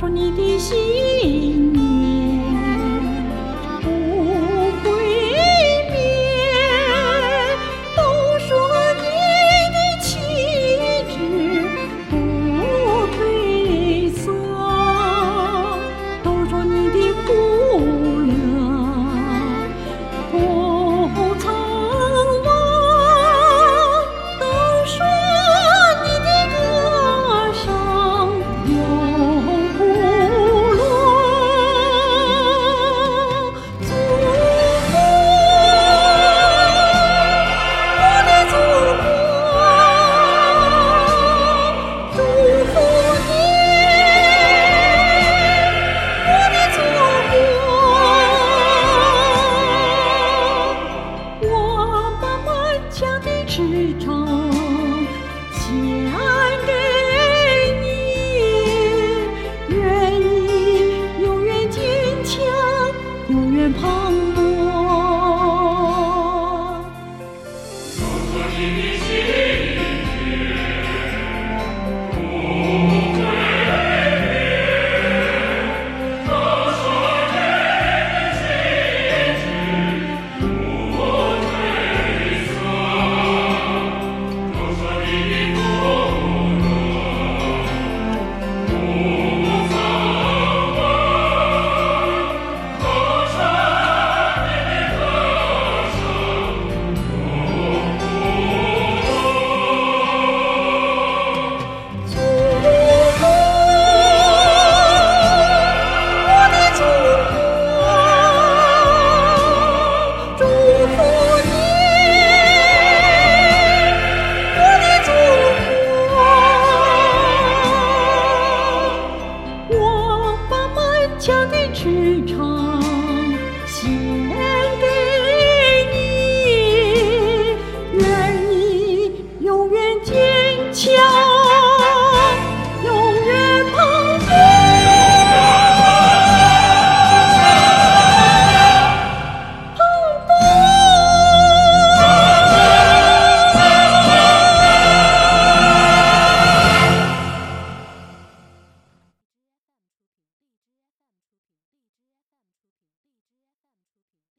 说你的心你的心。